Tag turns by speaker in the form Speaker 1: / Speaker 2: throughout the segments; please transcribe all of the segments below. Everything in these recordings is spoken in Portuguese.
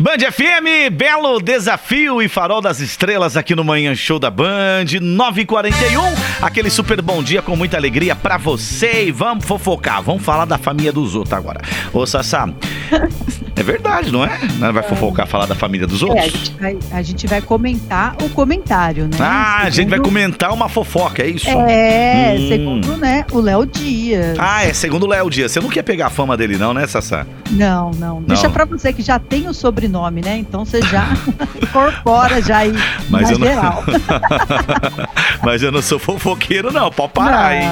Speaker 1: Band FM, belo desafio e farol das estrelas aqui no Manhã Show da Band, 9h41. Aquele super bom dia com muita alegria pra você. E vamos fofocar, vamos falar da família dos outros agora. Ô, Sassá, é verdade, não é? Não vai fofocar, falar da família dos
Speaker 2: É, a
Speaker 1: outros?
Speaker 2: gente, vai, a gente vai comentar o comentário, né?
Speaker 1: Ah, a gente vai
Speaker 2: Segundo-
Speaker 1: comentar uma fofoca, é isso?
Speaker 2: É,
Speaker 1: Hum.
Speaker 2: segundo, né, o Léo Dias.
Speaker 1: Ah, é segundo o Léo Dias. Você não quer pegar a fama dele, não, né, Sassá?
Speaker 2: Não, não. Deixa pra você que já tem o sobrenome, né? Então você já incorpora já aí
Speaker 1: Mas eu não-
Speaker 2: geral.
Speaker 1: Mas eu não sou fofoqueiro, não. Pode parar, hein?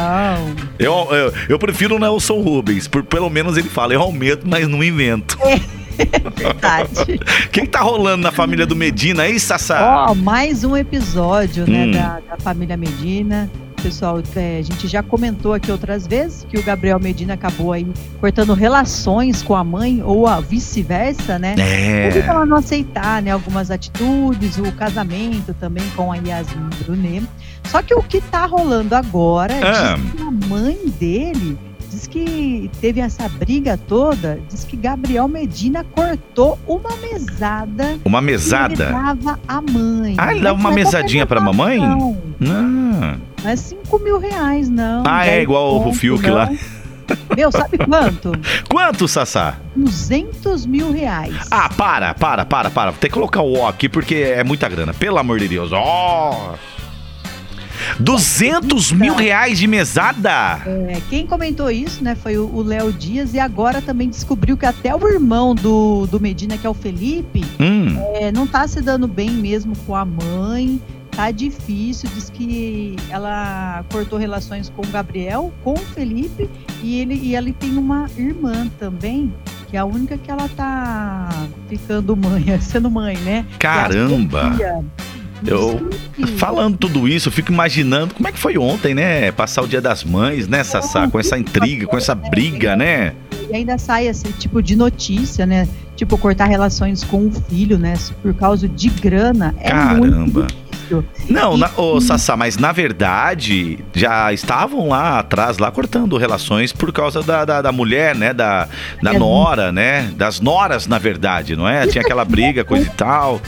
Speaker 1: Eu, eu, eu prefiro o Nelson Rubens. Por, pelo menos ele fala, eu aumento, mas não invento.
Speaker 2: Verdade.
Speaker 1: O que, que tá rolando na família do Medina aí, Sassá?
Speaker 2: Ó, mais um episódio, né,
Speaker 1: Hum.
Speaker 2: da, da família Medina. Pessoal, é, a gente já comentou aqui outras vezes que o Gabriel Medina acabou aí cortando relações com a mãe ou a vice-versa, né? Por
Speaker 1: É.
Speaker 2: ela não aceitar, né, algumas atitudes, o casamento também com a Yasmin Brunet. Só que o que tá rolando agora
Speaker 1: Ah.
Speaker 2: diz que a mãe dele diz que teve essa briga toda, diz que Gabriel Medina cortou uma mesada
Speaker 1: Uma mesada?
Speaker 2: dava à mãe.
Speaker 1: Ah, ele dava uma
Speaker 2: é
Speaker 1: mesadinha pra mamãe?
Speaker 2: Não,
Speaker 1: Não.
Speaker 2: não é 5 mil reais, não.
Speaker 1: Ah, é
Speaker 2: 10
Speaker 1: igual o
Speaker 2: conto,
Speaker 1: Fiuk lá.
Speaker 2: Meu, sabe quanto?
Speaker 1: Quanto, Sassá?
Speaker 2: 200 mil reais.
Speaker 1: Ah, para, para, para, para. Tem que colocar o O aqui porque é muita grana. Pelo amor de Deus. Ó. 200 mil reais de mesada?
Speaker 2: É, quem comentou isso, né, foi o Léo Dias e agora também descobriu que até o irmão do, do Medina, que é o Felipe,
Speaker 1: Hum.
Speaker 2: é, não tá se dando bem mesmo com a mãe. Tá difícil, diz que ela cortou relações com o Gabriel, com o Felipe, e ele e ele tem uma irmã também, que é a única que ela tá ficando mãe, sendo mãe, né? Que é
Speaker 1: Caramba. Eu- Falando tudo isso, eu fico imaginando como é que foi ontem, né? Passar o dia das mães, né, Sassá? Com essa intriga, com essa briga, né?
Speaker 2: E ainda sai esse tipo de notícia, né? Tipo, cortar relações com o filho, né? Por causa de grana. É muito Difícil.
Speaker 1: Não,
Speaker 2: E-
Speaker 1: na, ô, Sassá, mas na verdade já estavam lá atrás, lá cortando relações por causa da, da, da mulher, né? Da, da
Speaker 2: É.
Speaker 1: nora, né? Das noras, na verdade, não é? Tinha aquela briga, coisa e tal.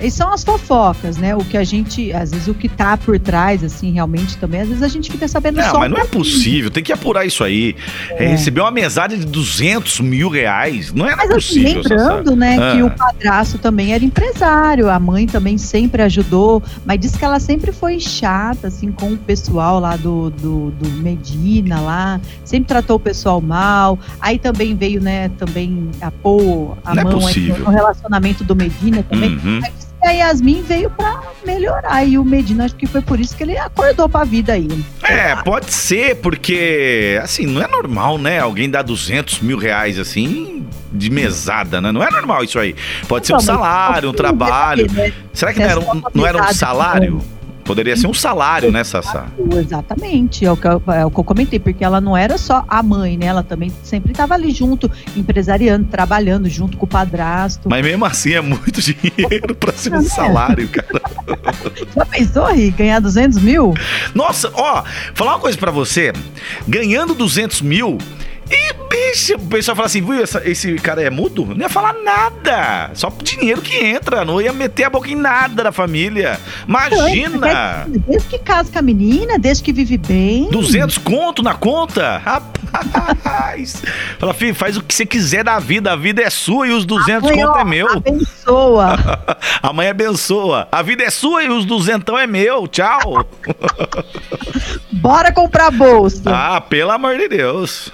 Speaker 2: E são as fofocas, né? O que a gente, às vezes, o que tá por trás, assim, realmente também, às vezes a gente fica sabendo
Speaker 1: Não,
Speaker 2: só.
Speaker 1: mas
Speaker 2: um
Speaker 1: não é possível, tem que apurar isso aí. É,
Speaker 2: É.
Speaker 1: Receber uma mesada de 200 mil reais, não é
Speaker 2: Mas assim,
Speaker 1: possível, Sassá.
Speaker 2: lembrando, né,
Speaker 1: Ah.
Speaker 2: que o padrasto também era empresário, a mãe também sempre ajudou, mas disse que ela sempre foi chata, assim, com o pessoal lá do, do, do Medina lá, sempre tratou o pessoal mal, aí também veio, né, também a pôr a
Speaker 1: Não é
Speaker 2: mão aí
Speaker 1: possível.
Speaker 2: no relacionamento do Medina também.
Speaker 1: Uhum.
Speaker 2: Aí a Yasmin veio pra melhorar, e o Medina, acho que foi por isso que ele acordou pra vida aí.
Speaker 1: É, pode ser, porque, assim, não é normal, né? Alguém dar 200 mil reais, assim, de mesada, né? Não é normal isso aí. Pode ser um salário, um trabalho.
Speaker 2: né?
Speaker 1: Será que não era um, não era um salário? Poderia ser um salário, né, Sassá?
Speaker 2: Exatamente, é o, que eu, é o que eu comentei, porque ela não era só a mãe, né? Ela também sempre estava ali junto, empresariando, trabalhando junto com o padrasto.
Speaker 1: Mas mesmo assim é muito dinheiro pra ser um
Speaker 2: Não, é.
Speaker 1: salário, cara.
Speaker 2: Já pensou, Ri, ganhar 200 mil?
Speaker 1: Nossa, ó, falar uma coisa pra você. Ganhando 200 mil. Bicho, o pessoal fala assim, viu, esse cara é mudo? Não ia falar nada. Só dinheiro que entra. Não ia meter a boca em nada da família. Imagina!
Speaker 2: Desde que casa com a menina, desde que vive bem.
Speaker 1: 200 conto na conta? Rapaz! Fala, filho, faz o que você quiser da vida. A vida é sua e os 200
Speaker 2: Mãe,
Speaker 1: conto é meu.
Speaker 2: Abençoa.
Speaker 1: A mãe abençoa. A vida é sua e os duzentão é meu. Tchau.
Speaker 2: Bora comprar bolsa.
Speaker 1: ah, pelo amor de Deus.